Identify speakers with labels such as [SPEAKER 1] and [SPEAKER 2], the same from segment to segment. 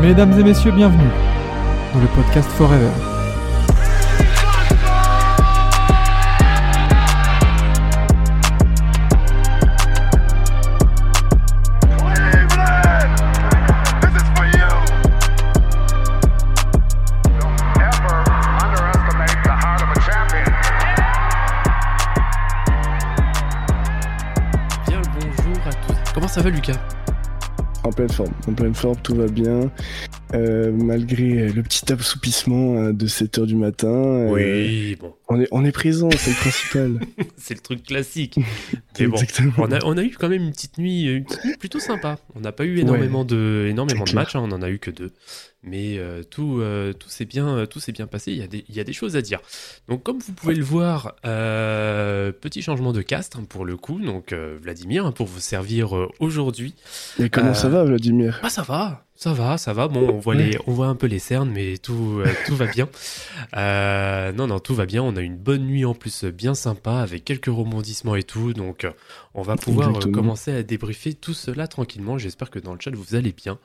[SPEAKER 1] Mesdames et messieurs, bienvenue dans le podcast Forever.
[SPEAKER 2] Bien le bonjour à tous. Comment ça va Lucas?
[SPEAKER 3] En pleine forme, en pleine forme, tout va bien. Euh, malgré le petit assoupissement euh, de 7h du matin. euh,
[SPEAKER 2] bon,
[SPEAKER 3] on, est, on est présent, c'est le principal.
[SPEAKER 2] c'est le truc classique. Mais bon, on a, on a eu quand même une petite nuit, une petite nuit plutôt sympa. On n'a pas eu énormément de, énormément de
[SPEAKER 3] c'est
[SPEAKER 2] matchs, hein, on en a eu que deux. Mais euh, tout, euh, tout s'est bien, euh, tout s'est bien passé. Il y, a des, il y a des choses à dire. Donc, comme vous pouvez le voir, euh, petit changement de cast hein, pour le coup. Donc, euh, Vladimir hein, pour vous servir euh, aujourd'hui.
[SPEAKER 3] Et comment
[SPEAKER 2] Euh,
[SPEAKER 3] ça va, Vladimir?
[SPEAKER 2] Ah ça va, ça va, ça va. Bon, on voit les, on voit un peu les cernes, mais tout, euh, tout va bien. Euh, non, non, tout va bien. On a une bonne nuit en plus, euh, bien sympa, avec quelques rebondissements et tout. Donc, euh, on va pouvoir euh,
[SPEAKER 3] Exactement.
[SPEAKER 2] commencer à débriefer tout cela tranquillement. J'espère que dans le chat vous allez bien.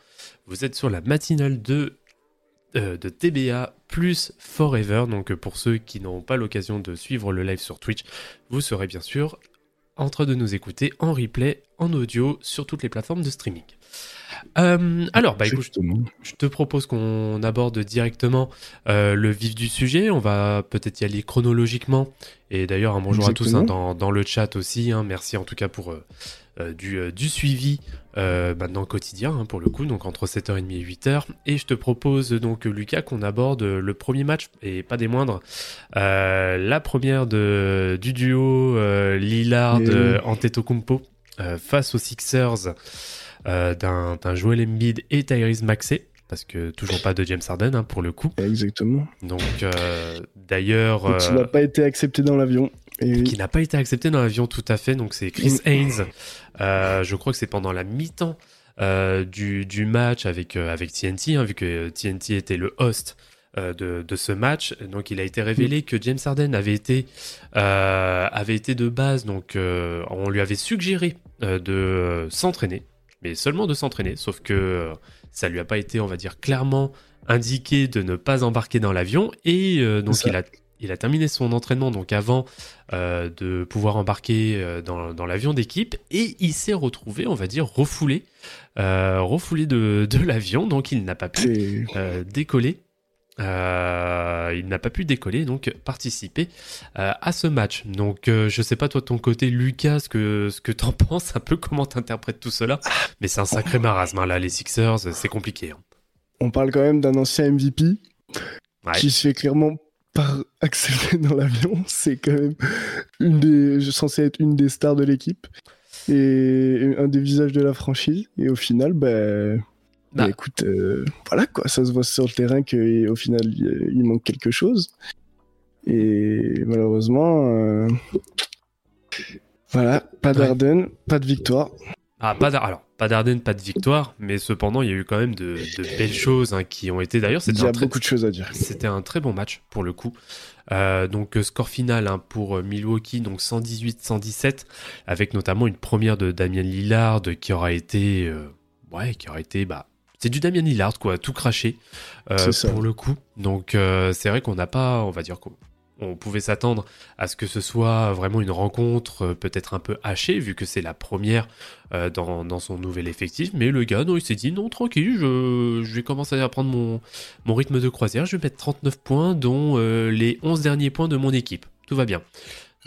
[SPEAKER 2] Vous êtes sur la matinale de euh, de TBA plus Forever. Donc, pour ceux qui n'auront pas l'occasion de suivre le live sur Twitch, vous serez bien sûr en train de nous écouter en replay, en audio, sur toutes les plateformes de streaming. Euh, alors, bah écoute, je te propose qu'on aborde directement euh, le vif du sujet. On va peut-être y aller chronologiquement. Et d'ailleurs, un bonjour à tous hein, dans, dans le chat aussi. hein. Merci en tout cas pour euh, du, du suivi maintenant quotidien hein, pour le coup, donc entre 7h30 et 8h. Et je te propose donc, Lucas, qu'on aborde le premier match, et pas des moindres. La première de, du duo euh, Lillard
[SPEAKER 3] Et-
[SPEAKER 2] euh, Antetokounmpo euh, face aux Sixers d'un d'un Joel Embiid et Tyrese Maxey. Parce que toujours pas de James Harden hein, pour le coup.
[SPEAKER 3] Exactement.
[SPEAKER 2] Donc euh, d'ailleurs,
[SPEAKER 3] il
[SPEAKER 2] euh,
[SPEAKER 3] n'a pas été accepté dans l'avion. Et
[SPEAKER 2] qui n'a pas été accepté dans l'avion tout à fait. Donc c'est Chris Haynes. Euh, je crois que c'est pendant la mi-temps euh, du, du match avec, euh, avec TNT, hein, vu que euh, TNT était le host euh, de, de ce match. Donc il a été révélé que James Harden avait été, euh, avait été de base, donc euh, on lui avait suggéré euh, de euh, s'entraîner, mais seulement de s'entraîner, sauf que euh, ça lui a pas été, on va dire, clairement indiqué de ne pas embarquer dans l'avion. Et euh, donc il a, il a terminé son entraînement donc avant euh, de pouvoir embarquer dans, dans l'avion d'équipe et il s'est retrouvé, on va dire, refoulé, euh, refoulé de, de l'avion, donc il n'a pas pu décoller. Euh, il n'a pas pu décoller, donc participer euh, à ce match. Donc, euh, je sais pas toi de ton côté, Lucas, ce que ce que t'en penses, un peu comment t'interprètes tout cela. Mais c'est un sacré marasme hein, là, les Sixers, c'est compliqué. hein.
[SPEAKER 3] on parle quand même d'un ancien MVP
[SPEAKER 2] Ouais.
[SPEAKER 3] qui se fait clairement par accepter dans l'avion. C'est quand même une des, censé être une des stars de l'équipe et un des visages de la franchise. Et au final, bah, bah, écoute, euh, voilà quoi, ça se voit sur le terrain qu'au final il, il manque quelque chose. Et malheureusement, euh, voilà, pas
[SPEAKER 2] Ouais.
[SPEAKER 3] d'Arden, pas de victoire.
[SPEAKER 2] Ah, pas alors pas d'Arden, pas de victoire, mais cependant il y a eu quand même de, de belles choses hein, qui ont été. D'ailleurs,
[SPEAKER 3] Il
[SPEAKER 2] c'était
[SPEAKER 3] y a
[SPEAKER 2] un très,
[SPEAKER 3] beaucoup de choses à dire.
[SPEAKER 2] C'était un très bon match pour le coup. Euh, donc euh, score final hein, pour euh, Milwaukee, donc 118-117, avec notamment une première de Damien Lillard qui aura été, euh, ouais, qui aura été, bah, c'est du Damien Lillard quoi, tout craché euh, pour le coup. Donc euh, c'est vrai qu'on n'a pas, on va dire qu'on on pouvait s'attendre à ce que ce soit vraiment une rencontre euh, peut-être un peu hachée, vu que c'est la première euh, dans, dans son nouvel effectif. Mais le gars, non, il s'est dit non, tranquille, je, je vais commencer à prendre mon, mon rythme de croisière. Je vais mettre 39 points, dont les 11 derniers points de mon équipe. Tout va bien.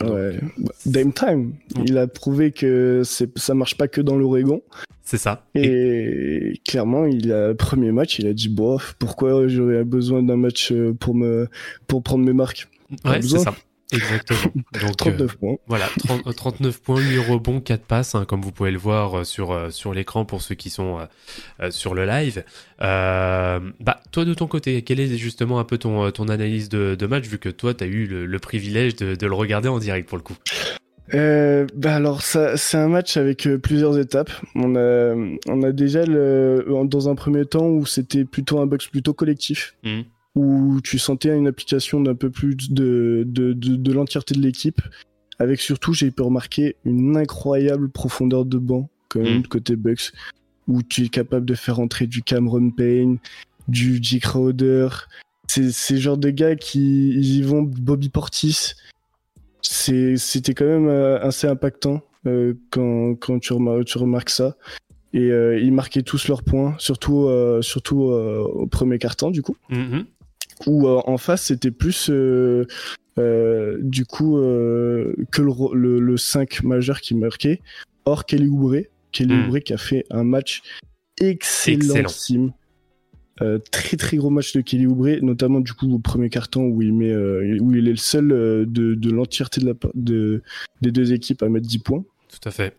[SPEAKER 2] Donc,
[SPEAKER 3] Ouais. Bah, Dame Time, il a prouvé que ça marche pas que dans l'Oregon.
[SPEAKER 2] C'est ça. Et-
[SPEAKER 3] Et clairement, il a premier match, il a dit bof, pourquoi j'aurais besoin d'un match euh, pour me pour prendre mes marques?
[SPEAKER 2] ouais, c'est ça. Exactement. Donc, euh,
[SPEAKER 3] 39 points.
[SPEAKER 2] Voilà, 30 euh, 39 points, 8 rebonds, 4 passes, hein, comme vous pouvez le voir euh, sur, euh, sur l'écran pour ceux qui sont euh, euh, sur le live. Euh, bah, toi, de ton côté, quelle est justement un peu ton, euh, ton analyse de, de match, vu que toi, tu as eu le, le privilège de, de le regarder en direct pour le coup?
[SPEAKER 3] Euh, bah alors ça c'est un match avec euh, plusieurs étapes. On a on a déjà le dans un premier temps où c'était plutôt un box plutôt collectif
[SPEAKER 2] Mhm.
[SPEAKER 3] Où tu sentais une application d'un peu plus de de de, de l'entièreté de l'équipe avec surtout j'ai pu remarquer une incroyable profondeur de banc quand même de côté Bucks où tu es capable de faire entrer du Cameron Payne, du J. Crowder. C'est ces genres de gars qui ils y vont, Bobby Portis. C'était quand même euh, assez impactant euh, quand, quand tu, remar- tu remarques ça. Et euh, ils marquaient tous leurs points, surtout, euh, surtout au premier quart-temps, du coup.
[SPEAKER 2] Mhm.
[SPEAKER 3] Où euh, en face, c'était plus, euh, euh, du coup, que le, ro- le, le 5 majeur qui marquait. Or, Kelly Oubre, Kelly
[SPEAKER 2] Mm.
[SPEAKER 3] Oubre qui a fait un match excellentissime. Euh, très très gros match de Kelly Oubre, notamment du coup au premier carton où il met, euh, où il est le seul euh, de, de l'entièreté de la, de, des deux équipes à mettre 10 points.
[SPEAKER 2] Tout à fait.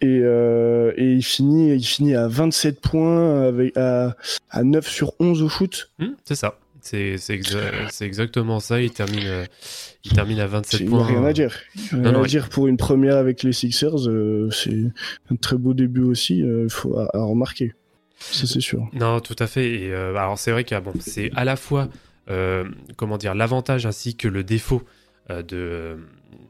[SPEAKER 3] Et, et il finit, il finit à 27 points avec à, à 9 sur 11 au shoot.
[SPEAKER 2] Hmm, c'est ça. C'est c'est exa- c'est exactement ça. Il termine, euh, il termine à 27
[SPEAKER 3] C'est
[SPEAKER 2] points.
[SPEAKER 3] rien à dire. Rien
[SPEAKER 2] Non, non,
[SPEAKER 3] à
[SPEAKER 2] ouais.
[SPEAKER 3] dire pour une première avec les Sixers, euh, c'est un très beau début aussi. Il faut à, à remarquer. Ça c'est sûr.
[SPEAKER 2] Non, tout à fait. Et euh, alors c'est vrai que bon, c'est à la fois euh, comment dire l'avantage ainsi que le défaut euh, de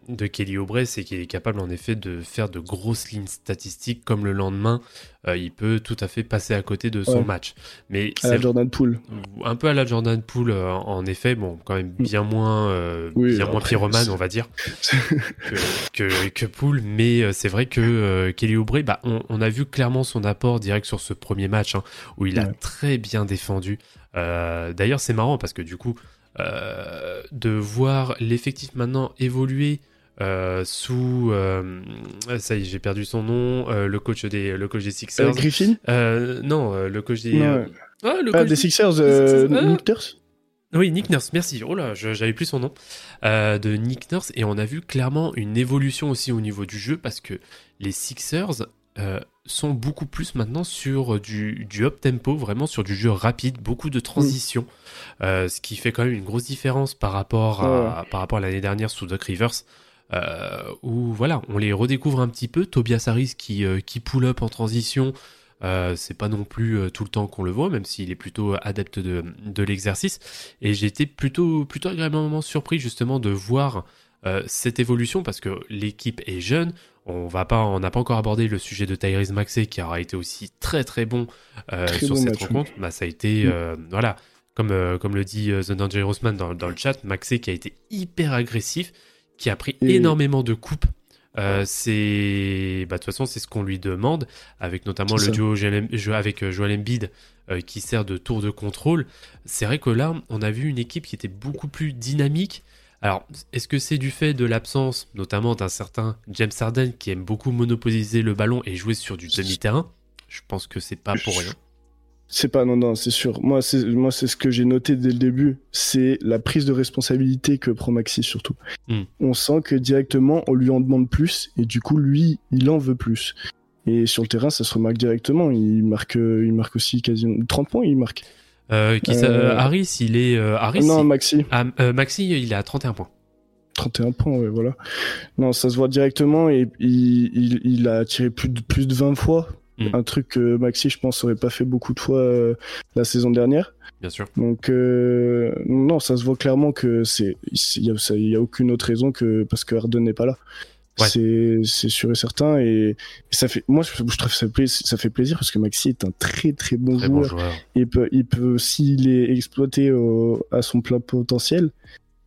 [SPEAKER 2] de Kelly Oubre, c'est qu'il est capable en effet de faire de grosses lignes statistiques comme le lendemain, euh, il peut tout à fait passer à côté de son
[SPEAKER 3] Ouais.
[SPEAKER 2] match. Mais
[SPEAKER 3] À la Jordan Poole.
[SPEAKER 2] un peu à la Jordan Poole euh, en effet, bon quand même bien moins euh,
[SPEAKER 3] Oui,
[SPEAKER 2] bien moins pyromane on va dire que, que, que Poole, mais euh, c'est vrai que euh, Kelly Oubre, bah, on, on a vu clairement son apport direct sur ce premier match, hein, où il a très bien défendu. Euh, D'ailleurs, c'est marrant parce que du coup, euh, de voir l'effectif maintenant évoluer euh, sous, euh, ça y est, j'ai perdu son nom, euh, le coach des, le coach des Sixers.
[SPEAKER 3] Griffin?
[SPEAKER 2] Non, le coach des.
[SPEAKER 3] Non, ouais.
[SPEAKER 2] ah, le
[SPEAKER 3] Ah,
[SPEAKER 2] coach
[SPEAKER 3] des
[SPEAKER 2] des-
[SPEAKER 3] Sixers, euh,
[SPEAKER 2] Ah.
[SPEAKER 3] Nick Nurse?
[SPEAKER 2] Oui, Nick Nurse, merci. Oh là, j'avais plus son nom. De Nick Nurse. Et on a vu clairement une évolution aussi au niveau du jeu parce que les Sixers sont beaucoup plus maintenant sur du, du up-tempo, vraiment sur du jeu rapide, beaucoup de transitions. Euh, ce qui fait quand même une grosse différence par rapport à, par rapport à l'année dernière sous Doc Rivers. Euh, où voilà, on les redécouvre un petit peu. Tobias Harris qui, euh, qui pull up en transition, euh, c'est pas non plus euh, tout le temps qu'on le voit, même s'il est plutôt adepte de, de l'exercice. Et j'ai été plutôt, plutôt agréablement surpris justement de voir euh, cette évolution parce que l'équipe est jeune. On va pas, on n'a pas encore abordé le sujet de Tyrese Maxey qui aura été aussi très très bon euh,
[SPEAKER 3] Très
[SPEAKER 2] sur
[SPEAKER 3] bon
[SPEAKER 2] cette
[SPEAKER 3] match,
[SPEAKER 2] rencontre. Bah, ça a été,
[SPEAKER 3] Mm.
[SPEAKER 2] euh, voilà, comme, comme le dit The Dangerous Man dans, dans le chat, Maxey qui a été hyper agressif, qui a pris
[SPEAKER 3] Et-
[SPEAKER 2] énormément de coupes. C'est, bah, de toute façon, c'est ce qu'on lui demande, avec notamment le
[SPEAKER 3] ça.
[SPEAKER 2] duo Joel- avec Joel Embiid qui sert de tour de contrôle. C'est vrai que là, on a vu une équipe qui était beaucoup plus dynamique. Alors, est-ce que c'est du fait de l'absence, notamment d'un certain James Harden qui aime beaucoup monopoliser le ballon et jouer sur du demi-terrain? Je pense que c'est pas pour rien.
[SPEAKER 3] C'est pas, non, non, c'est sûr. Moi, c'est, moi, c'est ce que j'ai noté dès le début. C'est la prise de responsabilité que prend Maxi, surtout.
[SPEAKER 2] Hmm.
[SPEAKER 3] On sent que directement, on lui en demande plus, et du coup, lui, il en veut plus. Et sur le terrain, ça se remarque directement. Il marque, il marque aussi quasiment 30 points, il marque.
[SPEAKER 2] Euh, qui ça-
[SPEAKER 3] Euh,
[SPEAKER 2] Harris, il est euh, Harris.
[SPEAKER 3] non, Maxi,
[SPEAKER 2] Ah, euh, Maxi, il est à 31 points.
[SPEAKER 3] 31 points, ouais, voilà. Non, ça se voit directement, et il, il, il a tiré plus de, plus de 20 fois.
[SPEAKER 2] Hmm.
[SPEAKER 3] Un truc que Maxi, je pense, aurait pas fait beaucoup de fois euh, la saison dernière.
[SPEAKER 2] Bien sûr.
[SPEAKER 3] Donc euh, non, ça se voit clairement que c'est il y a, ça- il y a aucune autre raison que parce que Harden n'est pas là.
[SPEAKER 2] Ouais.
[SPEAKER 3] C'est c'est sûr et certain et, et ça fait moi je, trouve ça, ça fait plaisir parce que Maxi est un très très bon
[SPEAKER 2] Très bon
[SPEAKER 3] joueur.
[SPEAKER 2] joueur.
[SPEAKER 3] Il peut il peut s'il est exploité au- à son plein potentiel,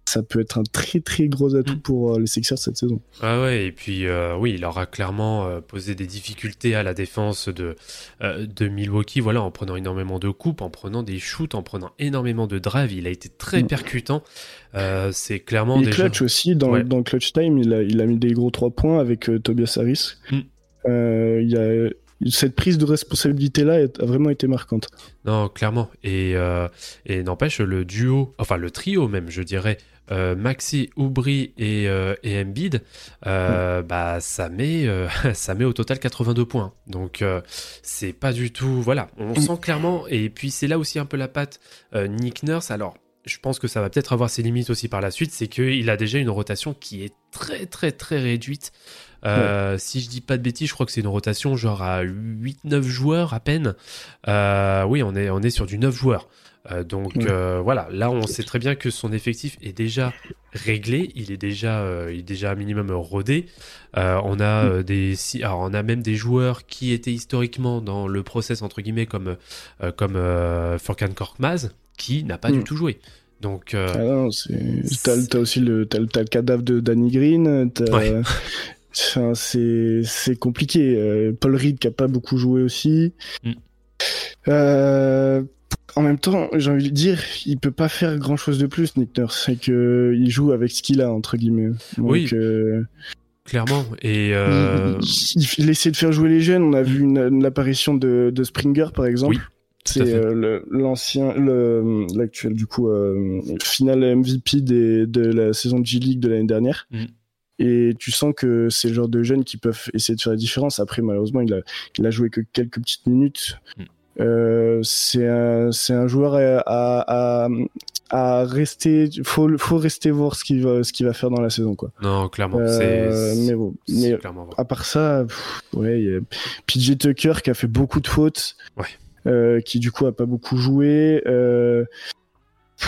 [SPEAKER 3] ça peut être un très très gros atout
[SPEAKER 2] Mm.
[SPEAKER 3] pour euh, les Sixers cette saison.
[SPEAKER 2] Ah ouais, et puis euh, oui, il aura clairement euh, posé des difficultés à la défense de, euh, de Milwaukee, voilà, en prenant énormément de coupes, en prenant des shoots, en prenant énormément de drives. Il a été très
[SPEAKER 3] Mm.
[SPEAKER 2] percutant. C'est clairement
[SPEAKER 3] Et
[SPEAKER 2] déjà.
[SPEAKER 3] clutch aussi, dans,
[SPEAKER 2] Ouais.
[SPEAKER 3] dans le clutch time, il a, il a mis des gros 3 points avec Tobias Harris.
[SPEAKER 2] Mm.
[SPEAKER 3] Il y a, cette prise de responsabilité-là a vraiment été marquante.
[SPEAKER 2] Non, clairement. Et, euh, et n'empêche, le duo, enfin le trio même, je dirais, euh, Maxi, Oubry et, euh, et Embiid, euh, bah, ça, met, ça met au total 82 points. Donc, c'est pas du tout. Voilà, on sent clairement. Et puis, c'est là aussi un peu la patte Nick Nurse. Alors, je pense que ça va peut-être avoir ses limites aussi par la suite, c'est qu'il a déjà une rotation qui est très très très réduite. Euh, Si je dis pas de bêtises, je crois que c'est une rotation genre à 8-9 joueurs à peine. Euh, oui, on est, on est sur du 9 joueurs. Euh, donc
[SPEAKER 3] Ouais.
[SPEAKER 2] voilà, là on sait très bien que son effectif est déjà réglé, il est déjà, il est déjà un minimum rodé. On a des, si, alors on a même des joueurs qui étaient historiquement dans le process entre guillemets comme comme Furkan Korkmaz qui n'a pas
[SPEAKER 3] Mm.
[SPEAKER 2] du tout joué. Donc euh,
[SPEAKER 3] Ah. T'as, aussi le, le- cadavre de Danny Green. T'as...
[SPEAKER 2] Ouais.
[SPEAKER 3] Enfin, c'est, c'est compliqué. Euh, Paul Reed qui a pas beaucoup joué aussi.
[SPEAKER 2] Mm.
[SPEAKER 3] Euh, en même temps, j'ai envie de dire, il peut pas faire grand chose de plus, Nick Nurse. C'est que il joue avec ce qu'il a entre guillemets. Donc,
[SPEAKER 2] Oui.
[SPEAKER 3] euh,
[SPEAKER 2] clairement et euh,
[SPEAKER 3] il, essaie de faire jouer les jeunes. On a vu une, une apparition de, de Springer par exemple.
[SPEAKER 2] Oui,
[SPEAKER 3] C'est euh, l'ancien, l'actuel du coup final MVP des, de la saison de G League de l'année dernière.
[SPEAKER 2] Mm.
[SPEAKER 3] Et tu sens que c'est le genre de jeunes qui peuvent essayer de faire la différence. Après, malheureusement, il a, il a joué que quelques petites minutes.
[SPEAKER 2] Mm.
[SPEAKER 3] Euh, c'est un, c'est un joueur à, à, à, à rester. Faut, faut rester voir ce qu'il va, ce qu'il va faire dans la saison, quoi.
[SPEAKER 2] non clairement
[SPEAKER 3] Euh,
[SPEAKER 2] c'est
[SPEAKER 3] mais bon, mais
[SPEAKER 2] clairement vrai.
[SPEAKER 3] à part ça, pff, ouais, y a PJ Tucker qui a fait beaucoup de fautes,
[SPEAKER 2] Ouais.
[SPEAKER 3] euh, qui du coup a pas beaucoup joué. Pff,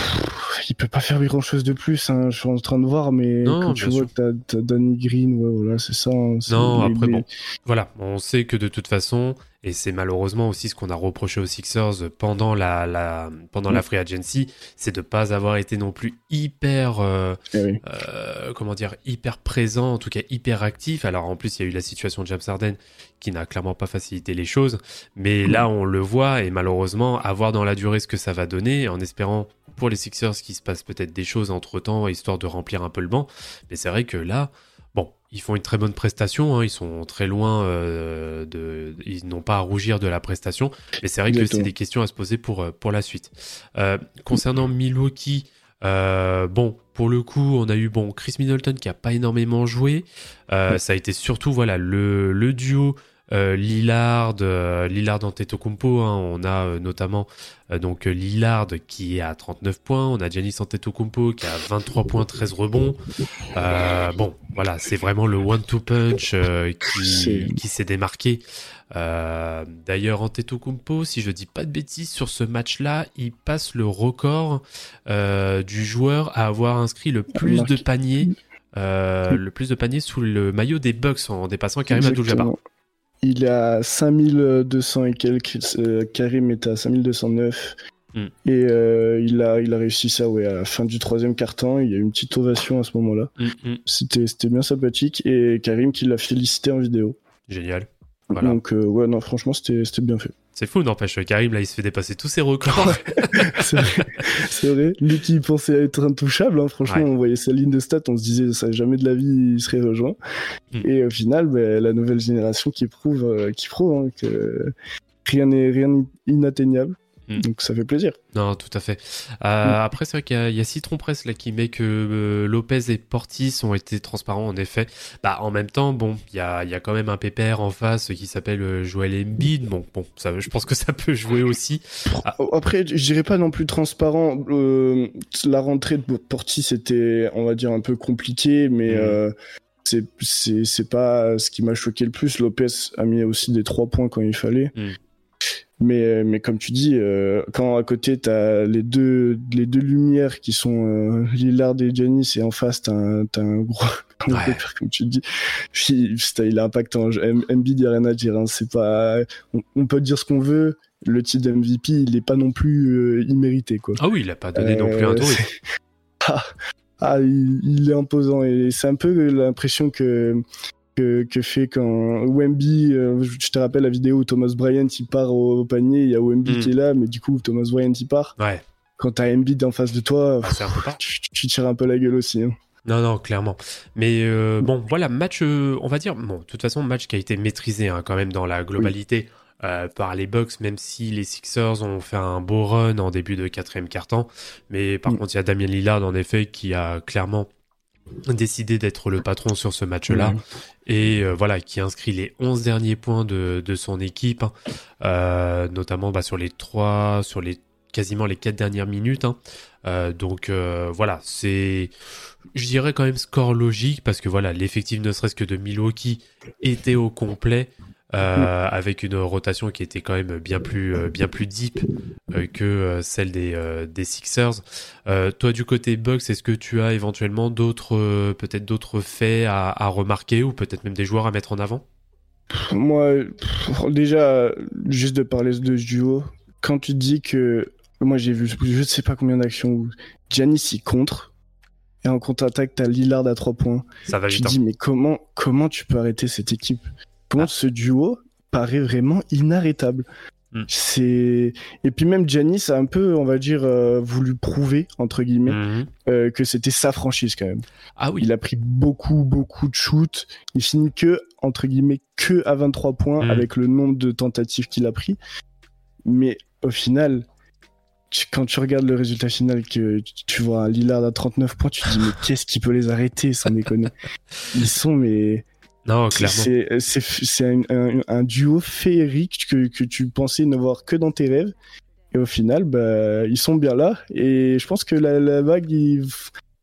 [SPEAKER 3] il peut pas faire grand chose de plus. Hein, je suis en train de voir, mais
[SPEAKER 2] Non,
[SPEAKER 3] quand tu vois que t'as, Danny Green, ouais, voilà, c'est ça. hein,
[SPEAKER 2] Non,
[SPEAKER 3] les-
[SPEAKER 2] après,
[SPEAKER 3] les-
[SPEAKER 2] bon. Voilà, on sait que de toute façon, et c'est malheureusement aussi ce qu'on a reproché aux Sixers pendant la, la, pendant la
[SPEAKER 3] Mm.
[SPEAKER 2] free agency, c'est de pas avoir été non plus hyper, euh,
[SPEAKER 3] eh oui.
[SPEAKER 2] euh, comment dire, hyper présent, en tout cas hyper actif. Alors en plus, il y a eu la situation de James Harden qui n'a clairement pas facilité les choses, mais là, on le voit, et malheureusement, à voir dans la durée ce que ça va donner, en espérant pour les Sixers qu'il se passe peut-être des choses entre temps, histoire de remplir un peu le banc. Mais c'est vrai que là, Bon, ils font une très bonne prestation, hein, ils sont très loin euh, de, ils n'ont pas à rougir de la prestation, mais c'est vrai que c'est des questions à se poser pour euh, pour la suite. Euh, concernant Milwaukee, euh, bon, pour le coup, on a eu bon Chris Middleton qui a pas énormément joué, Euh, ça a été surtout voilà le le duo. Euh, Lillard, euh, Lillard Antetokounmpo, hein, on a euh, notamment euh, donc euh, Lillard qui est à 39 points, on a Giannis Antetokounmpo qui a 23 points, 13 rebonds. Euh, bon, voilà, c'est vraiment le one-two punch euh, qui, s'est démarqué. Euh, D'ailleurs, Antetokounmpo, si je dis pas de bêtises, sur ce match-là, il passe le record euh, du joueur à avoir inscrit le plus de paniers, euh, le plus de paniers sous le maillot des Bucks en dépassant Karim Abdul-Jabbar.
[SPEAKER 3] Il est à 5200 et quelques. euh, Karim est à 5209.
[SPEAKER 2] Mm.
[SPEAKER 3] Et euh, il, a, il a réussi ça ouais, à la fin du troisième quart-temps. Il y a eu une petite ovation à ce moment-là.
[SPEAKER 2] Mm, mm,
[SPEAKER 3] C'était c'était bien sympathique. Et Karim qui l'a félicité en vidéo.
[SPEAKER 2] génial. Voilà.
[SPEAKER 3] Donc, euh, ouais, non, franchement, c'était bien fait.
[SPEAKER 2] C'est fou, n'empêche. Karim, là, il se fait dépasser tous ses records.
[SPEAKER 3] C'est vrai. C'est vrai. Lui qui pensait être intouchable, hein, franchement,
[SPEAKER 2] Ouais.
[SPEAKER 3] on voyait sa ligne de stats, on se disait ça jamais de la vie il serait rejoint.
[SPEAKER 2] Mm.
[SPEAKER 3] Et au final, ben, la nouvelle génération qui prouve, euh, qui prouve hein, que rien n'est rien n'est inatteignable.
[SPEAKER 2] Mm.
[SPEAKER 3] Donc ça fait plaisir.
[SPEAKER 2] Non, tout à fait. Euh, Après, c'est vrai qu'il y, a- il y a Citron Press là qui met que euh, Lopez et Portis ont été transparents en effet. Bah, en même temps, bon, il y a, y a quand même un pépère en face qui s'appelle euh, Joel Embiid. Bon, bon, ça, je pense que ça peut jouer aussi. Ah.
[SPEAKER 3] Après, je dirais pas non plus transparent. Euh, la rentrée de Portis c'était, on va dire, un peu compliqué, mais
[SPEAKER 2] Mm.
[SPEAKER 3] c'est c'est c'est pas ce qui m'a choqué le plus. Lopez a mis aussi des trois points quand il fallait.
[SPEAKER 2] Mm.
[SPEAKER 3] Mais, mais comme tu dis, euh, quand à côté t'as les deux, les deux lumières qui sont euh, Lillard et Giannis et en face t'as un, t'as un gros,
[SPEAKER 2] Ouais.
[SPEAKER 3] comme tu dis. Puis, il est impactant. M- Embiid, y a rien à dire. hein. C'est pas, on, on peut dire ce qu'on veut. Le titre d'MVP, il est pas non plus euh, immérité, quoi.
[SPEAKER 2] Ah oui, il a pas donné non plus un
[SPEAKER 3] Euh,
[SPEAKER 2] tour.
[SPEAKER 3] ah, ah, il, il est imposant et c'est un peu l'impression que, que que fait quand Wemby, euh, je te rappelle la vidéo où Thomas Bryant il part au, au panier, il y a Wemby
[SPEAKER 2] Mm.
[SPEAKER 3] qui est là, mais du coup Thomas Bryant il part.
[SPEAKER 2] Ouais,
[SPEAKER 3] Quand t'as Embiid en face de toi,
[SPEAKER 2] ah, un peu
[SPEAKER 3] tu, tu tires un peu la gueule aussi. hein.
[SPEAKER 2] Non, non, clairement. Mais euh, bon, voilà, match, euh, on va dire, bon, de toute façon, match qui a été maîtrisé hein, quand même dans la globalité par les Bucks, même si les Sixers ont fait un beau run en début de quatrième quart-temps. Mais par contre, il y a Damien Lillard, en effet, qui a clairement décidé d'être le patron sur ce match-là
[SPEAKER 3] Mhm.
[SPEAKER 2] et euh, voilà qui inscrit les 11 derniers points de, de son équipe hein. Euh, notamment bah, sur les trois sur les quasiment les quatre dernières minutes. hein. Euh, donc voilà, c'est, je dirais quand même score logique parce que voilà, l'effectif ne serait-ce que de Milwaukee était au complet. Euh, avec une rotation qui était quand même bien plus euh, bien plus deep euh, que celle des des Sixers. Toi du côté Bucks, est-ce que tu as éventuellement d'autres peut-être d'autres faits à, à remarquer ou peut-être même des joueurs à mettre en avant?
[SPEAKER 3] Moi, déjà, juste de parler de ce duo, quand tu dis que. Moi, j'ai vu je ne sais pas combien d'actions où Giannis il contre, et en contre-attaque, t'as Lillard à 3 points.
[SPEAKER 2] Ça va
[SPEAKER 3] Tu te
[SPEAKER 2] hein.
[SPEAKER 3] dis, mais comment, comment tu peux arrêter cette équipe?
[SPEAKER 2] Ah.
[SPEAKER 3] ce duo paraît vraiment inarrêtable
[SPEAKER 2] Mm.
[SPEAKER 3] C'est et puis même Giannis a un peu, on va dire, euh, voulu prouver entre guillemets
[SPEAKER 2] Mhm.
[SPEAKER 3] euh, que c'était sa franchise quand même.
[SPEAKER 2] Ah oui.
[SPEAKER 3] Il a pris beaucoup, beaucoup de shoots. Il finit que, entre guillemets, que à 23 points
[SPEAKER 2] Mm.
[SPEAKER 3] avec le nombre de tentatives qu'il a pris. Mais au final, quand tu regardes le résultat final, que tu- tu vois un Lillard à 39 points, tu te dis, mais qu'est-ce qui peut les arrêter, sans déconner? Ils sont, mais.
[SPEAKER 2] Non, clairement.
[SPEAKER 3] C'est un, un- un duo féerique que, que tu pensais ne voir que dans tes rêves. Et au final, bah, ils sont bien là. Et je pense que la, la vague, ils,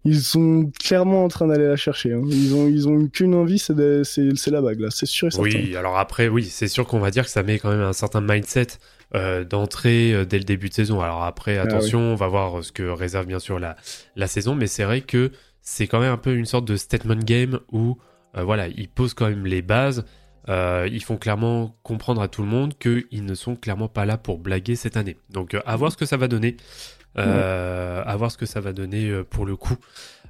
[SPEAKER 3] ils sont clairement en train d'aller la chercher. hein. Ils ont, ils ont qu'une envie, c'est la vague là. C'est sûr et certain.
[SPEAKER 2] Oui, alors après, oui, c'est sûr qu'on va dire que ça met quand même un certain mindset euh, d'entrée euh, dès le début de saison. Alors après,
[SPEAKER 3] Ah
[SPEAKER 2] attention, on va voir euh, ce que réserve bien sûr la, la saison, mais c'est vrai que c'est quand même un peu une sorte de statement game où, voilà, ils posent quand même les bases. euh, ils font clairement comprendre à tout le monde qu'ils ne sont clairement pas là pour blaguer cette année. Donc, euh, à voir ce que ça va donner. Euh, À voir ce que ça va donner euh, pour le coup.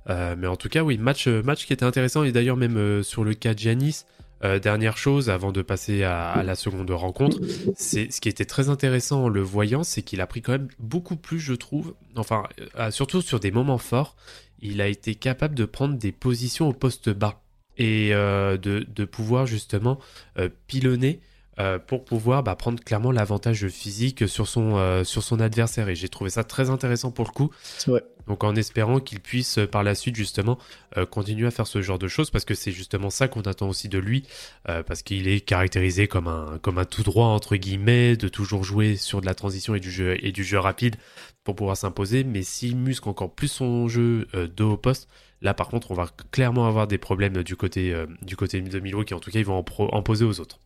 [SPEAKER 2] Euh, mais en tout cas, oui, match, euh, qui était intéressant. Et d'ailleurs, même euh, sur le cas de Giannis, euh, dernière chose, avant de passer à, la seconde rencontre, c'est ce qui était très intéressant en le voyant, c'est qu'il a pris quand même beaucoup plus, je trouve, enfin, euh, surtout sur des moments forts, il a été capable de prendre des positions au poste bas et euh, de, pouvoir justement euh, pilonner euh, pour pouvoir bah, prendre clairement l'avantage physique sur son, euh, sur son adversaire. Et j'ai trouvé ça très intéressant pour le coup. Donc en espérant qu'il puisse euh, par la suite justement euh, continuer à faire ce genre de choses parce que c'est justement ça qu'on attend aussi de lui euh, parce qu'il est caractérisé comme un comme un tout droit entre guillemets de toujours jouer sur de la transition et du jeu et du jeu rapide pour pouvoir s'imposer mais s'il muscle encore plus son jeu euh, de haut poste là par contre on va clairement avoir des problèmes du côté euh, du côté de Milwaukee en tout cas ils vont en, pro- en poser aux autres.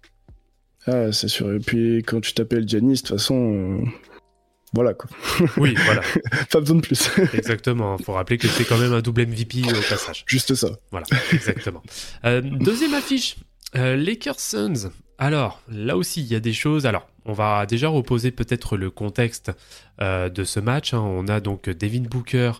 [SPEAKER 3] Ah, c'est sûr. Et puis quand tu t'appelles Giannis, de toute façon, euh, voilà quoi.
[SPEAKER 2] Oui voilà
[SPEAKER 3] Pas besoin de plus.
[SPEAKER 2] exactement. Faut rappeler que c'est quand même un double MVP au passage.
[SPEAKER 3] Juste ça.
[SPEAKER 2] Voilà, exactement. Euh, deuxième affiche, euh, Lakers Suns. Alors, là aussi, il y a des choses. Alors, on va déjà reposer peut-être le contexte euh, de ce match. hein. On a donc Devin Booker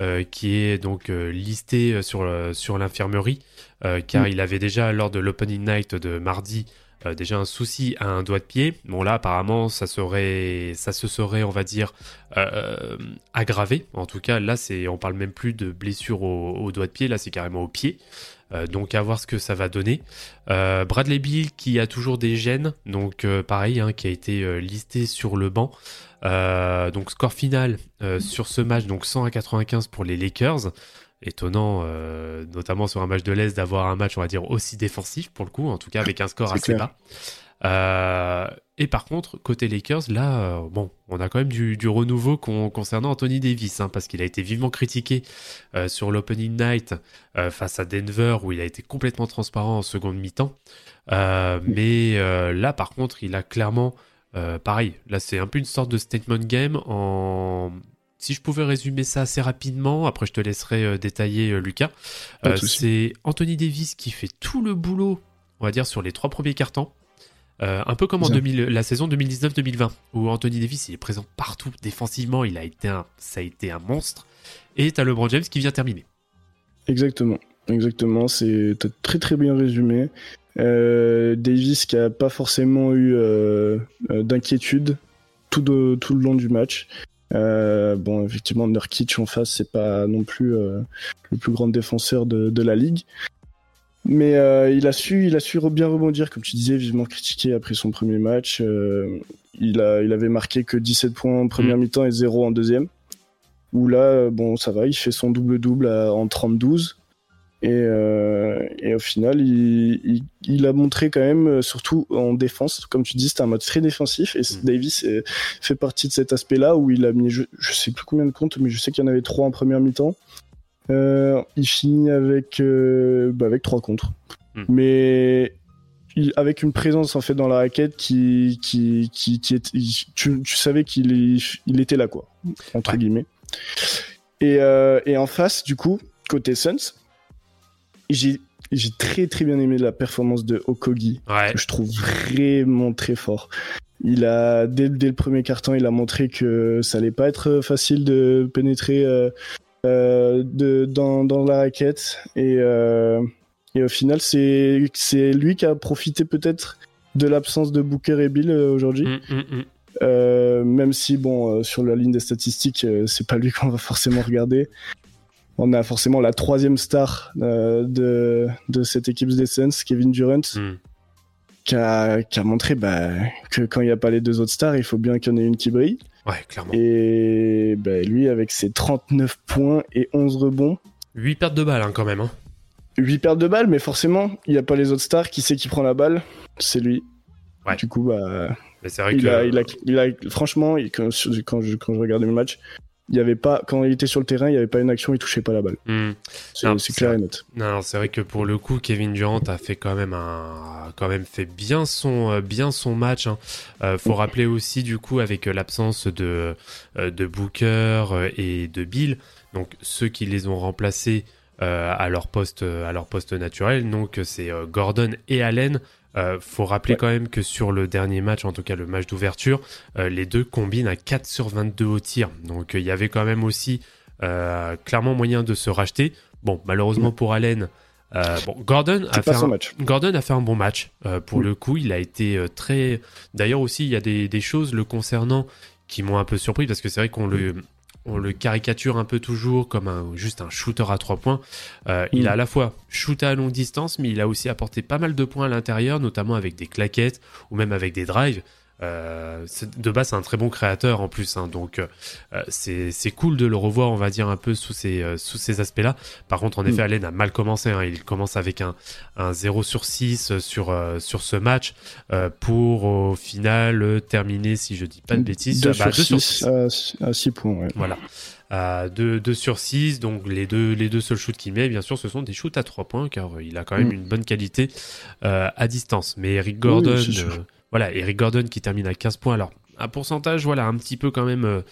[SPEAKER 2] euh, qui est donc euh, listé sur, sur l'infirmerie, euh, car
[SPEAKER 3] Mm.
[SPEAKER 2] il avait déjà, lors de l'opening night de mardi, euh, déjà un souci à un doigt de pied. Bon, là, apparemment, ça, serait, ça se serait, on va dire, euh, aggravé. En tout cas, là, c'est, on parle même plus de blessure au, au doigt de pied, là, c'est carrément au pied. Euh, donc à voir ce que ça va donner. Euh, Bradley Bill qui a toujours des gènes, donc euh, pareil, hein, qui a été euh, listé sur le banc. Euh, donc score final euh, sur ce match, donc 100 à 95 pour les Lakers. Étonnant, euh, notamment sur un match de l'Est, d'avoir un match, on va dire, aussi défensif pour le coup, en tout cas avec un score assez
[SPEAKER 3] clair.
[SPEAKER 2] bas. Euh, et par contre, côté Lakers, là, euh, bon, on a quand même du, du renouveau con- concernant Anthony Davis, hein, parce qu'il a été vivement critiqué sur l'opening night face à Denver, où il a été complètement transparent en seconde mi-temps. Mais là, par contre, il a clairement, euh, pareil, là, c'est un peu une sorte de statement game. En... Si je pouvais résumer ça assez rapidement, après je te laisserai euh, détailler, euh, Lucas. Euh, c'est Anthony Davis qui fait tout le boulot, on va dire, sur les trois premiers cartons. Euh, un peu comme en
[SPEAKER 3] Bien.
[SPEAKER 2] 2000 la saison 2019-2020, où Anthony Davis il est présent partout défensivement, il a été un, ça a été un monstre. Et t'as LeBron James qui vient terminer.
[SPEAKER 3] Exactement, exactement. C'est très très bien résumé. Euh, Davis qui a pas forcément eu euh, d'inquiétude tout, de- tout le long du match. Euh, bon, effectivement, Nurkic en face, c'est pas non plus euh, le plus grand défenseur de, de la ligue. Mais euh, il a su, il a su bien rebondir, comme tu disais, vivement critiqué après son premier match. Il a, il avait marqué que 17 points en première mi-temps et 0 en deuxième. Où là, bon, ça va, il fait son double-double en 32. Et, euh, et au final, il, il, il a montré quand même, euh, surtout en défense, comme tu dis, c'était un mode très défensif. Et
[SPEAKER 2] Mm.
[SPEAKER 3] Davis euh, fait partie de cet aspect-là où il a mis, je, je sais plus combien de comptes, mais je sais qu'il y en avait trois en première mi-temps. Euh, il finit avec, euh, bah, avec trois contre.
[SPEAKER 2] Mm.
[SPEAKER 3] Mais il- avec une présence en fait dans la raquette qui, qui, qui, qui est, tu, tu savais qu'il il était là quoi, entre
[SPEAKER 2] Ouais.
[SPEAKER 3] guillemets. Et, et en face, du coup, côté Suns, j'ai j'ai très très bien aimé la performance de Okogi,
[SPEAKER 2] Ouais.
[SPEAKER 3] que je trouve vraiment très fort. Il a dès, dès le premier carton, il a montré que ça allait pas être facile de pénétrer euh, euh, de, dans, dans la raquette et euh, et au final c'est c'est lui qui a profité peut-être de l'absence de Booker et Bill aujourd'hui.
[SPEAKER 2] Mm, mm, mm.
[SPEAKER 3] Euh, même si bon euh, sur la ligne des statistiques euh, c'est pas lui qu'on va forcément regarder on a forcément la troisième star euh, de, de cette équipe des Suns Kevin Durant
[SPEAKER 2] Mm.
[SPEAKER 3] qui, a, qui a montré bah, que quand il n'y a pas les deux autres stars il faut bien qu'il y en ait une qui brille
[SPEAKER 2] Ouais, clairement.
[SPEAKER 3] et bah, lui avec ses 39 points et 11 rebonds
[SPEAKER 2] 8 pertes de balles hein, quand même. Hein.
[SPEAKER 3] 8 pertes de balles mais forcément il n'y a pas les autres stars qui sait qui prend la balle? C'est lui
[SPEAKER 2] Ouais.
[SPEAKER 3] du coup bah,
[SPEAKER 2] Mais c'est vrai
[SPEAKER 3] il,
[SPEAKER 2] que.
[SPEAKER 3] a, il, a, il a- franchement, il- quand, quand, je, quand je regardais le match, il y avait pas, quand il était sur le terrain, il n'y avait pas une action, il touchait pas la balle.
[SPEAKER 2] Mm.
[SPEAKER 3] C'est clair
[SPEAKER 2] vrai.
[SPEAKER 3] et net.
[SPEAKER 2] Non, c'est vrai que pour le coup, Kevin Durant a fait quand même un, quand même fait bien son, euh, bien son match. Hein. Euh, faut rappeler aussi du coup avec euh, l'absence de, de Booker et de Bill, donc ceux qui les ont remplacés euh, à leur poste, à leur poste naturel. Donc c'est Gordon et Allen. Euh, faut rappeler
[SPEAKER 3] Ouais.
[SPEAKER 2] quand même que sur le dernier match, en tout cas le match d'ouverture, euh, les deux combinent à 4 sur 22 au tir. Donc euh, il y avait quand même aussi clairement moyen de se racheter. Bon, malheureusement pour Allen, bon, Gordon a fait un,
[SPEAKER 3] match.
[SPEAKER 2] Gordon a fait un bon match. Pour le coup, il a été très. D'ailleurs aussi, il y a des, des choses le concernant qui m'ont un peu surpris parce que c'est vrai qu'on le on le caricature un peu toujours comme un, juste un shooter à trois points. Euh, Il
[SPEAKER 3] Mm.
[SPEAKER 2] a à la fois shooté à longue distance, mais il a aussi apporté pas mal de points à l'intérieur, notamment avec des claquettes ou même avec des drives. Euh, de base, c'est un très bon créateur en plus, hein, donc euh, c'est cool de le revoir, on va dire un peu sous ces euh, sous ces aspects-là. Par contre, en
[SPEAKER 3] Mm.
[SPEAKER 2] effet, Allen a mal commencé. hein. il commence avec un un 0 sur 6 sur euh, sur ce match euh, pour au final euh, terminer, si je dis pas de bêtises,
[SPEAKER 3] 2
[SPEAKER 2] euh, bah,
[SPEAKER 3] sur
[SPEAKER 2] deux
[SPEAKER 3] 6 à 6 points. Ouais.
[SPEAKER 2] voilà. Euh, 2, sur 6, donc les deux, les deux seuls shoots qu'il met, bien sûr, ce sont des shoots à 3 points, car euh, il a quand même
[SPEAKER 3] Mm.
[SPEAKER 2] une bonne qualité euh, à distance. Mais Eric Gordon,
[SPEAKER 3] Oui,
[SPEAKER 2] euh, voilà, Eric Gordon qui termine à 15 points. Alors, un pourcentage, voilà, un petit peu quand même, euh,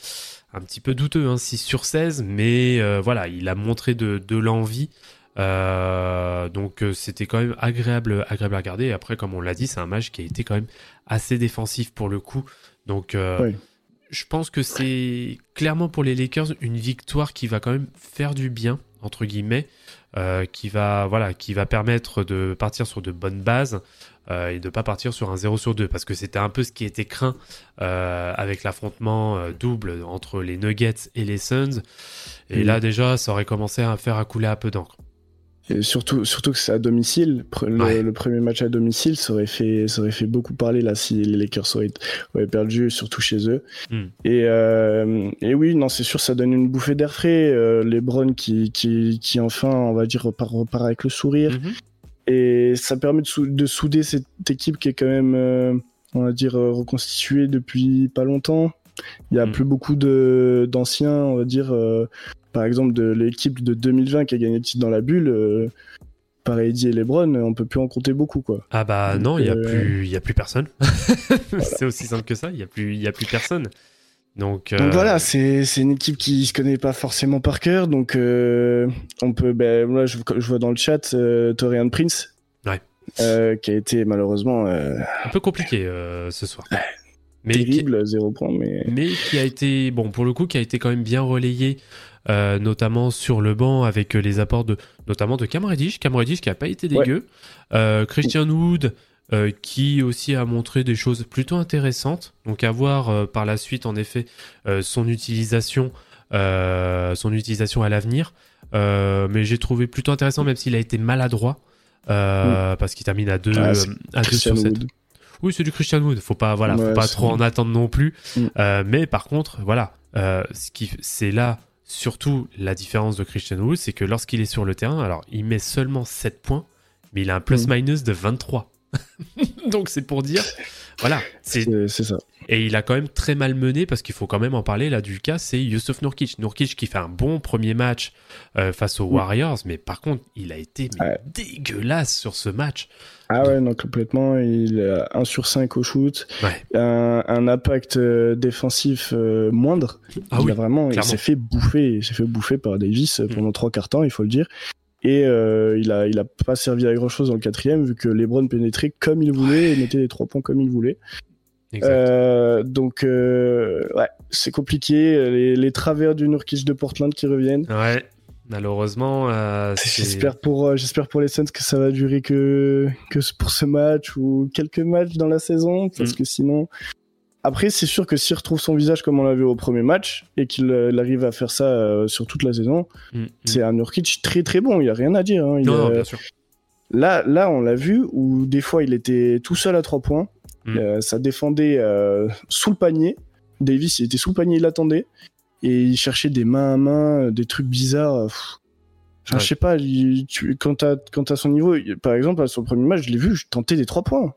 [SPEAKER 2] un petit peu douteux, hein, 6 sur 16, mais euh, voilà, il a montré de, de l'envie. Euh, donc c'était quand même agréable, agréable à regarder. Et après, comme on l'a dit, c'est un match qui a été quand même assez défensif pour le coup. Donc
[SPEAKER 3] Oui.
[SPEAKER 2] je pense que c'est clairement pour les Lakers une victoire qui va quand même faire du bien entre guillemets, qui va voilà, qui va permettre de partir sur de bonnes bases euh, et de pas partir sur un 0 sur 2 parce que c'était un peu ce qui était craint euh, avec l'affrontement euh, double entre les Nuggets et les Suns. Et
[SPEAKER 3] Oui.
[SPEAKER 2] là déjà, ça aurait commencé à faire à couler un peu d'encre.
[SPEAKER 3] Et surtout, surtout que c'est à domicile. Le,
[SPEAKER 2] Ouais.
[SPEAKER 3] le premier match à domicile, ça aurait fait, ça aurait fait beaucoup parler là si les Lakers auraient, auraient perdu, surtout chez eux.
[SPEAKER 2] Hmm.
[SPEAKER 3] Et, euh, et oui, non, c'est sûr, ça donne une bouffée d'air frais. Euh, LeBron qui, qui, qui enfin, on va dire, repart, repart avec le sourire.
[SPEAKER 2] Mhm.
[SPEAKER 3] Et ça permet de, sou- de souder cette équipe qui est quand même, euh, on va dire, euh, reconstituée depuis pas longtemps. Il y a
[SPEAKER 2] Mm.
[SPEAKER 3] plus beaucoup de d'anciens, on va dire, euh, par exemple de l'équipe de 2020 qui a gagné le titre dans la bulle. Euh, par Eddie et LeBron, on peut plus en compter beaucoup, quoi.
[SPEAKER 2] Ah bah
[SPEAKER 3] Donc,
[SPEAKER 2] non, il y a plus, il y a plus personne. c'est aussi simple que ça. Il y a plus, il y a plus personne. Donc,
[SPEAKER 3] Donc
[SPEAKER 2] euh,
[SPEAKER 3] voilà, c'est une équipe qui se connaît pas forcément par cœur, donc euh, on peut, ben là je, je vois dans le chat euh, Torian Prince,
[SPEAKER 2] Ouais.
[SPEAKER 3] qui a été malheureusement
[SPEAKER 2] un peu compliqué ce soir. Mais qui,
[SPEAKER 3] terrible, zéro point, mais
[SPEAKER 2] mais qui a été, bon, pour le coup, qui a été quand même bien relayé, euh, notamment sur le banc avec les apports de, notamment de Cam Reddish. Cam Reddish qui a pas été
[SPEAKER 3] Ouais.
[SPEAKER 2] dégueu. Euh, Christian Wood, euh, qui aussi a montré des choses plutôt intéressantes. Donc à voir euh, par la suite, en effet, euh, son utilisation, son utilisation à l'avenir. Mais j'ai trouvé plutôt intéressant, même s'il a été maladroit. euh, Parce qu'il termine à 2
[SPEAKER 3] Ah,
[SPEAKER 2] à deux sur 7.
[SPEAKER 3] Wood.
[SPEAKER 2] Oui, c'est du Christian Wood. Faut pas, voilà, faut pas trop en attendre non plus.
[SPEAKER 3] Mm.
[SPEAKER 2] Mais par contre, voilà, ce qui, c'est là surtout la différence de Christian Wood, c'est que lorsqu'il est sur le terrain, alors il met seulement 7 points, mais il a un plus-minus de 23. Donc c'est pour dire, voilà, c'est
[SPEAKER 3] ça.
[SPEAKER 2] et il a quand même très mal mené parce qu'il faut quand même en parler là du cas, c'est Yusuf Nurkic. Nurkic qui fait un bon premier match euh, face aux. Warriors, mais par contre il a été mais,
[SPEAKER 3] Ouais.
[SPEAKER 2] dégueulasse sur ce match.
[SPEAKER 3] Ah ouais, non, complètement. Il a 1 sur 5 au shoot,
[SPEAKER 2] Ouais.
[SPEAKER 3] un, un impact euh, défensif euh, moindre.
[SPEAKER 2] Ah
[SPEAKER 3] il
[SPEAKER 2] oui,
[SPEAKER 3] a vraiment, il s'est fait bouffer, il s'est fait bouffer par Davis
[SPEAKER 2] Mm.
[SPEAKER 3] pendant trois quarts temps, il faut le dire. Et euh, il a, il a pas servi à grand chose dans le quatrième vu que LeBron pénétrait comme il voulait et mettait les trois points comme il voulait. Euh, donc euh, ouais, c'est compliqué. Les, les travers du Nurkic de Portland qui reviennent.
[SPEAKER 2] Ouais, malheureusement, euh,
[SPEAKER 3] J'espère pour, euh, j'espère pour les Suns que ça va durer que, que pour ce match ou quelques matchs dans la saison, parce
[SPEAKER 2] Mm.
[SPEAKER 3] que sinon. Après, c'est sûr que s'il retrouve son visage comme on l'a vu au premier match et qu'il euh, arrive à faire ça euh, sur toute la saison,
[SPEAKER 2] Mm, mm.
[SPEAKER 3] c'est un Nurkic très très bon. Il y a rien à dire. hein. Il,
[SPEAKER 2] Non, non,
[SPEAKER 3] euh,
[SPEAKER 2] bien sûr.
[SPEAKER 3] là, là, on l'a vu où des fois il était tout seul à trois points.
[SPEAKER 2] Mm.
[SPEAKER 3] Euh, ça défendait sous le panier. Davis, il était sous le panier, il attendait et il cherchait des mains à main, des trucs bizarres. pff. Enfin,
[SPEAKER 2] Ouais.
[SPEAKER 3] je sais pas. il- tu, quand t'as son niveau, par exemple, sur le premier match, je l'ai vu, je tentais des trois points.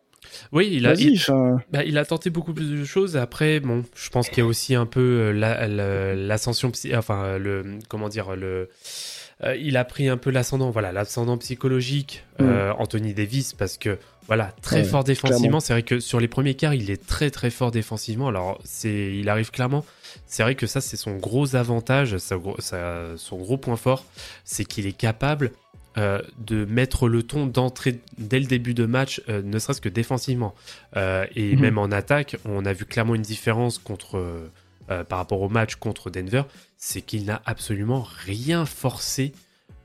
[SPEAKER 2] Oui, il a, il, bah, il a tenté beaucoup plus de choses. Après, bon, je pense qu'il y a aussi un peu euh, la- la- l'ascension, psy- enfin euh, le, comment dire, le, euh, il a pris un peu l'ascendant, voilà, l'ascendant psychologique, euh, Anthony Davis, parce que voilà, très
[SPEAKER 3] Ouais,
[SPEAKER 2] fort défensivement. C'est vrai que sur les premiers quarts, il est très très fort défensivement. Alors, c'est, il arrive clairement. C'est vrai que ça, c'est son gros avantage, gros- son gros point fort, c'est qu'il est capable euh, de mettre le ton d'entrée dès le début de match, euh, ne serait-ce que défensivement. Euh, et
[SPEAKER 3] Mhm.
[SPEAKER 2] même en attaque, on a vu clairement une différence contre, par rapport au match contre Denver, c'est qu'il n'a absolument rien forcé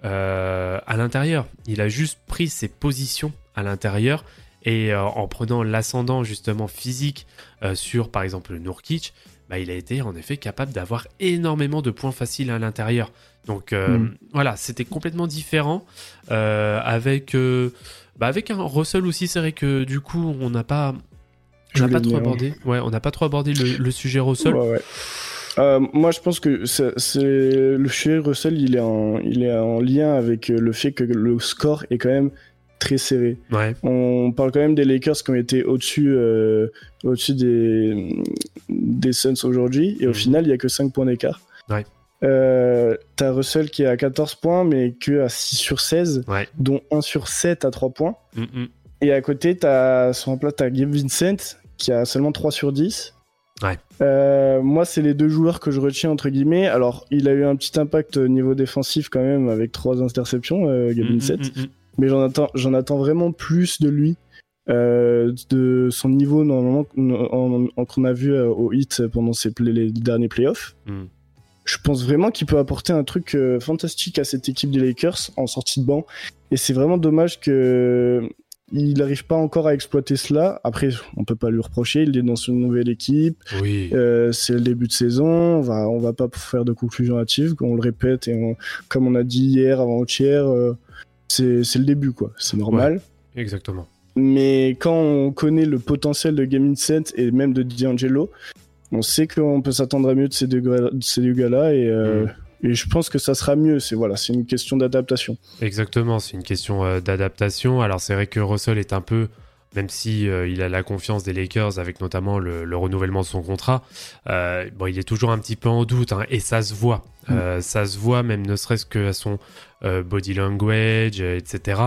[SPEAKER 2] à l'intérieur. Il a juste pris ses positions à l'intérieur et en prenant l'ascendant justement physique sur par exemple le Nurkic, bah, il a été en effet capable d'avoir énormément de points faciles à l'intérieur. Donc euh,
[SPEAKER 3] Mm.
[SPEAKER 2] voilà, c'était complètement différent euh, avec euh, bah, avec un Russell aussi. C'est vrai que du coup on n'a pas on n'a pas trop abordé. Ouais, on n'a pas trop abordé le, le sujet Russell.
[SPEAKER 3] Ouais, ouais. Euh, moi, je pense que c'est le sujet Russell, il est en, il est en lien avec le fait que le score est quand même très serré.
[SPEAKER 2] Ouais.
[SPEAKER 3] On parle quand même des Lakers qui ont été au-dessus euh, au-dessus des, des Suns aujourd'hui, et au
[SPEAKER 2] Mhm.
[SPEAKER 3] final, il y a que 5 points d'écart.
[SPEAKER 2] Ouais.
[SPEAKER 3] Euh, T'as Russell qui est à 14 points, mais que à 6 sur 16,
[SPEAKER 2] Ouais.
[SPEAKER 3] dont 1 sur 7 à 3 points.
[SPEAKER 2] Mm, mm.
[SPEAKER 3] Et à côté, t'as son t'as Gabe Vincent qui a seulement 3 sur 10.
[SPEAKER 2] Ouais.
[SPEAKER 3] Euh, moi, c'est les deux joueurs que je retiens entre guillemets. Alors, il a eu un petit impact au niveau défensif quand même avec trois interceptions, euh, Gabe
[SPEAKER 2] Mm,
[SPEAKER 3] Vincent. Mais j'en attends, j'en attends vraiment plus de lui, euh, de son niveau normalement en- en- qu'on a vu au hit pendant ses play- les derniers playoffs.
[SPEAKER 2] Mm.
[SPEAKER 3] Je pense vraiment qu'il peut apporter un truc euh, fantastique à cette équipe des Lakers en sortie de banc. Et c'est vraiment dommage que il n'arrive pas encore à exploiter cela. Après, on peut pas lui reprocher. Il est dans une nouvelle équipe.
[SPEAKER 2] Oui.
[SPEAKER 3] Euh, c'est le début de saison. On va, on va pas faire de conclusion hâtive. On le répète et on- comme on a dit hier, avant-hier, euh, c'est c'est le début quoi. C'est normal.
[SPEAKER 2] Exactement.
[SPEAKER 3] Mais quand on connaît le potentiel de Game Set et même de D'Angelo, on sait qu'on peut s'attendre à mieux de ces deux, de ces deux gars-là et, euh, et je pense que ça sera mieux. C'est voilà, c'est une question d'adaptation.
[SPEAKER 2] Exactement, c'est une question euh, d'adaptation. Alors c'est vrai que Russell est un peu, même si euh, il a la confiance des Lakers avec notamment le, le renouvellement de son contrat, euh, bon, il est toujours un petit peu en doute hein, et ça se voit. Euh, ça se voit même ne serait-ce que à son body language, etc.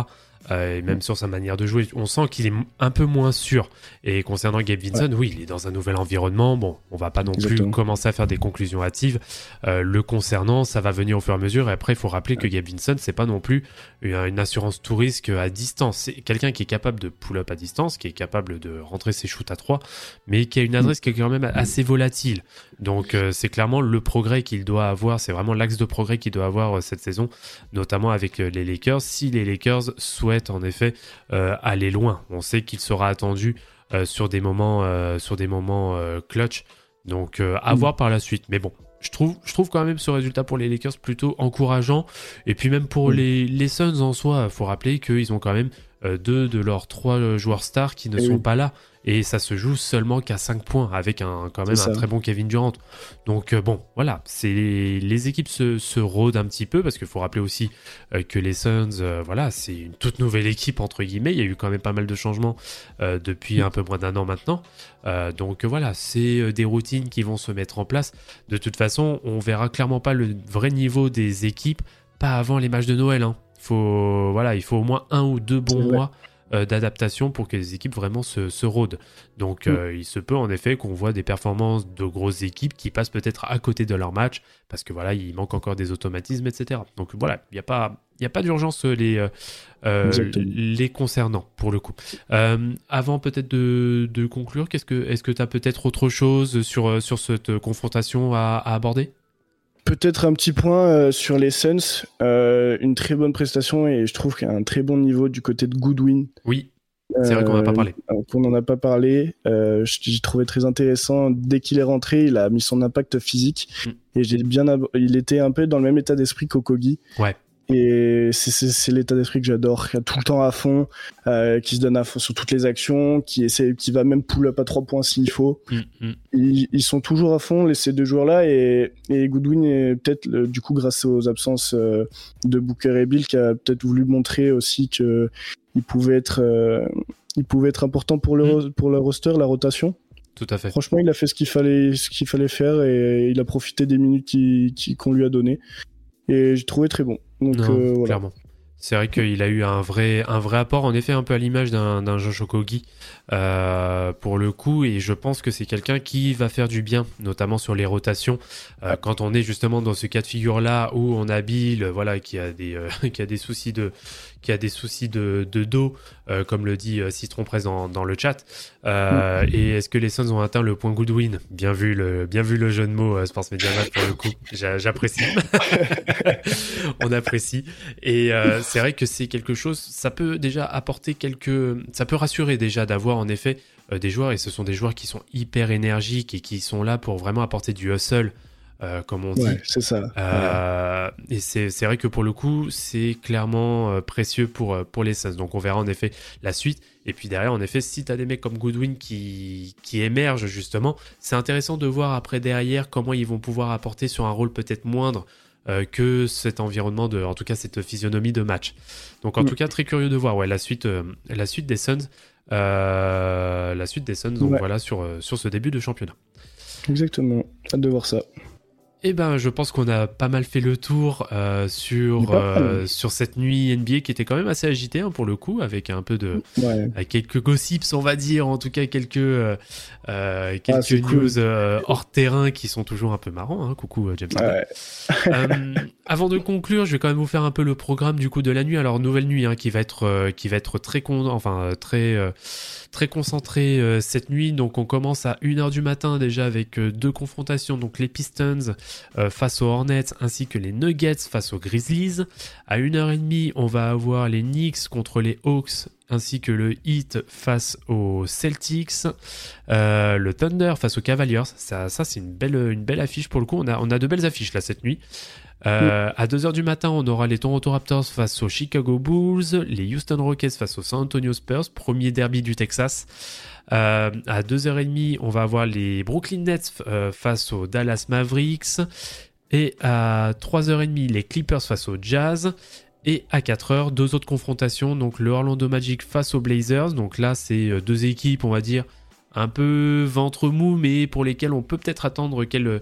[SPEAKER 2] euh, et même sur sa manière de jouer, on sent qu'il est un peu moins sûr. Et concernant Gabe Vinson, oui, il est dans un nouvel environnement. Bon, on va pas non
[SPEAKER 3] Exactement.
[SPEAKER 2] plus commencer à faire des conclusions hâtives. Euh, le concernant, ça va venir au fur et à mesure. Et après, il faut rappeler que Gabe Vinson, c'est pas non plus une, une assurance tout risque à distance. C'est quelqu'un qui est capable de pull-up à distance, qui est capable de rentrer ses shoots à 3, mais qui a une adresse qui est quand même assez volatile. Donc, euh, c'est clairement le progrès qu'il doit avoir. C'est vraiment l'axe de progrès qu'il doit avoir cette saison, notamment avec les Lakers. Si les Lakers souhaitent en effet euh, aller loin, on sait qu'il sera attendu euh, sur des moments, euh, sur des moments clutch. Donc, à
[SPEAKER 3] Mm.
[SPEAKER 2] voir par la suite. Mais bon, je trouve, je trouve quand même ce résultat pour les Lakers plutôt encourageant. Et puis même pour
[SPEAKER 3] Mm.
[SPEAKER 2] les, les Suns en soi, faut rappeler qu'ils ont quand même deux de leurs trois joueurs stars qui ne sont
[SPEAKER 3] oui.
[SPEAKER 2] pas là. Et ça se joue seulement qu'à 5 points avec un, quand même un très bon Kevin Durant. Donc euh, bon, voilà, c'est les équipes se, se rôdent un petit peu parce qu'il faut rappeler aussi euh, que les Suns, euh, voilà, c'est une toute nouvelle équipe entre guillemets. Il y a eu quand même pas mal de changements depuis un peu moins d'un an maintenant. Donc voilà, c'est des routines qui vont se mettre en place. De toute façon, on verra clairement pas le vrai niveau des équipes pas avant les matchs de Noël. Hein. Faut, voilà, il faut au moins un ou deux bons mois euh, d'adaptation pour que les équipes vraiment se, se rôdent. Donc
[SPEAKER 3] Mm.
[SPEAKER 2] euh, il se peut en effet qu'on voit des performances de grosses équipes qui passent peut-être à côté de leur match parce que voilà, il manque encore des automatismes, etc. Donc voilà, il n'y a pas, il y a pas d'urgence euh, les, euh, concernant pour le coup. Avant peut-être de, de conclure, qu'est-ce que, est-ce que tu as peut-être autre chose sur, sur cette confrontation à, à aborder?
[SPEAKER 3] Peut-être un petit point euh, sur les Suns. Euh, une très bonne prestation et je trouve qu'il y a un très bon niveau du côté de Goodwin.
[SPEAKER 2] Oui, c'est vrai qu'on n'a pas
[SPEAKER 3] Euh,
[SPEAKER 2] parlé.
[SPEAKER 3] alors qu'on n'en a pas parlé. Euh, j'ai trouvé très intéressant. Dès qu'il est rentré, il a mis son impact physique
[SPEAKER 2] Mm.
[SPEAKER 3] et j'ai bien. Il était un peu dans le même état d'esprit qu'Okogi.
[SPEAKER 2] Ouais.
[SPEAKER 3] Et c'est- l'état d'esprit que j'adore, qui a tout le temps à fond, euh, qui se donne à fond sur toutes les actions, qui essaie, qui va même pull up à trois points s'il faut.
[SPEAKER 2] Mm, mm.
[SPEAKER 3] Ils, ils sont toujours à fond, les, ces deux joueurs-là, et, et Goodwin est peut-être, du coup, grâce aux absences euh, de Booker et Bill, qui a peut-être voulu montrer aussi que il pouvait être, euh, il pouvait être important pour le,
[SPEAKER 2] Mm.
[SPEAKER 3] pour le roster, la rotation.
[SPEAKER 2] Tout à fait.
[SPEAKER 3] Franchement, il a fait ce qu'il fallait, ce qu'il fallait faire, et il a profité des minutes qu'on lui a données. Et j'ai trouvé très bon. Donc
[SPEAKER 2] Non,
[SPEAKER 3] euh, voilà.
[SPEAKER 2] clairement. C'est vrai qu'il a eu un vrai, un vrai apport, en effet, un peu à l'image d'un, d'un Josh Okogie, euh, pour le coup, et je pense que c'est quelqu'un qui va faire du bien, notamment sur les rotations, euh, quand on est justement dans ce cas de figure-là où on a Bill, euh, voilà, qui a des, euh, qui a des soucis de, qui a des soucis de, de dos, euh, comme le dit euh, Citron Press dans, dans le chat. Euh, Et est-ce que les Suns ont atteint le point Goodwin? Bien vu le, bien vu le jeu de mots, Sports Media Match, pour le coup. J'a- J'apprécie. on apprécie. Et c'est vrai que c'est quelque chose, ça peut déjà apporter quelques. Ça peut rassurer déjà d'avoir en effet des joueurs, et ce sont des joueurs qui sont hyper énergiques et qui sont là pour vraiment apporter du hustle, euh, comme on dit.
[SPEAKER 3] Ouais, c'est ça. Ouais.
[SPEAKER 2] Euh, et c'est vrai que pour le coup, c'est clairement euh, précieux pour, pour les Suns. Donc on verra en effet la suite. Et puis derrière, en effet, si tu as des mecs comme Goodwin qui, qui émergent justement, c'est intéressant de voir après derrière comment ils vont pouvoir apporter sur un rôle peut-être moindre euh, que cet environnement, de, en tout cas cette physionomie de match. Donc en
[SPEAKER 3] Mm.
[SPEAKER 2] tout cas, très curieux de voir ouais, la, suite, la suite des Suns. la suite des Suns, donc voilà, sur, sur ce début de championnat.
[SPEAKER 3] Exactement. Hâte de voir ça.
[SPEAKER 2] Eh ben, je pense qu'on a pas mal fait le tour euh, sur, euh, sur cette nuit NBA qui était quand même assez agitée hein, pour le coup, avec un peu de
[SPEAKER 3] Ouais.
[SPEAKER 2] avec quelques gossips, on va dire, en tout cas quelques euh, euh, quelques
[SPEAKER 3] Ah, cool.
[SPEAKER 2] news euh, hors terrain qui sont toujours un peu marrants. Hein. Coucou euh, James.
[SPEAKER 3] Ouais.
[SPEAKER 2] Euh, avant de conclure, je vais quand même vous faire un peu le programme du coup de la nuit. Alors nouvelle nuit hein, qui va être euh, qui va être très con, enfin euh, très euh, très concentré euh, cette nuit. Donc on commence à 1h du matin déjà avec euh, deux confrontations. Donc les Pistons euh, face aux Hornets ainsi que les Nuggets face aux Grizzlies. À 1h30, on va avoir les Knicks contre les Hawks ainsi que le Heat face aux Celtics, le Thunder face aux Cavaliers. Ça, ça c'est une belle, une belle affiche pour le coup. On a, on a de belles affiches là cette nuit. Euh, À 2h du matin, on aura les Toronto Raptors face aux Chicago Bulls, les Houston Rockets face aux San Antonio Spurs, premier derby du Texas. Euh, à 2h30, on va avoir les Brooklyn Nets euh, face aux Dallas Mavericks. Et à 3h30, les Clippers face aux Jazz. Et à 4h, deux autres confrontations. Donc le Orlando Magic face aux Blazers. Donc là, c'est euh, deux équipes, on va dire, un peu ventre mou, mais pour lesquelles on peut peut-être attendre quel-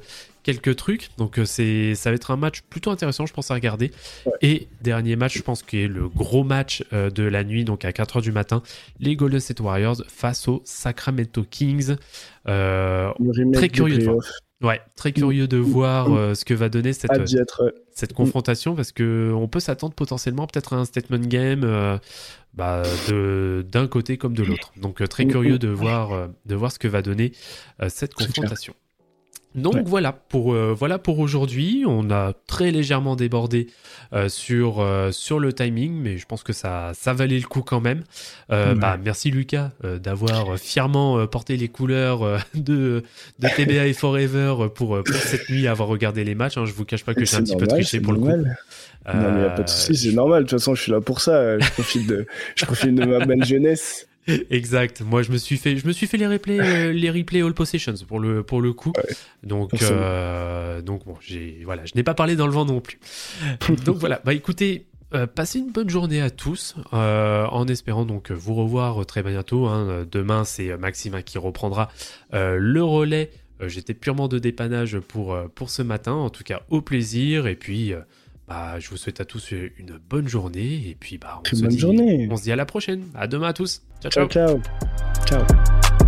[SPEAKER 2] quelques trucs. Donc euh, c'est, ça va être un match plutôt intéressant, je pense, à regarder.
[SPEAKER 3] Ouais.
[SPEAKER 2] Et dernier match, je pense, qui est le gros match euh, de la nuit, donc à 4h du matin, les Golden State Warriors face aux Sacramento Kings. Euh, Très curieux de voir.
[SPEAKER 3] playoffs.
[SPEAKER 2] ouais, très curieux de voir euh, ce que va donner cette,
[SPEAKER 3] être. ouais.
[SPEAKER 2] cette confrontation parce que on peut s'attendre potentiellement peut-être à un statement game euh, bah, de d'un côté comme de l'autre. Donc très
[SPEAKER 3] Mhm.
[SPEAKER 2] curieux de voir de voir ce que va donner cette confrontation. Donc
[SPEAKER 3] Ouais.
[SPEAKER 2] voilà pour euh, voilà pour aujourd'hui. On a très légèrement débordé euh, sur euh, sur le timing, mais je pense que ça ça valait le coup quand même. Euh,
[SPEAKER 3] Ouais.
[SPEAKER 2] bah, merci Lucas euh, d'avoir fièrement euh, porté les couleurs euh, de de TBA et Forever pour pour cette nuit avoir regardé les matchs. hein. Je vous cache pas que j'ai un petit peu triché pour le coup.
[SPEAKER 3] Non, mais y a pas de souci, c'est normal. De toute façon, je suis là pour ça. Je profite de, je profite de ma bonne jeunesse.
[SPEAKER 2] Exact. Moi, je me suis fait, je me suis fait les replays, euh, les replays all possessions pour le pour le coup. Donc, euh, donc bon, j'ai voilà, je n'ai pas parlé dans le vent non plus. donc voilà. Bah écoutez, euh, passez une bonne journée à tous, euh, en espérant donc vous revoir très bientôt. hein. Demain, c'est Maximin qui reprendra le relais. J'étais purement de dépannage pour pour ce matin. En tout cas, au plaisir. Et puis. Bah, je vous souhaite à tous une bonne journée et puis bah on se
[SPEAKER 3] bonne
[SPEAKER 2] dit,
[SPEAKER 3] journée.
[SPEAKER 2] on se dit à la prochaine. À demain à tous. ciao. ciao.
[SPEAKER 3] Ciao, ciao. Ciao.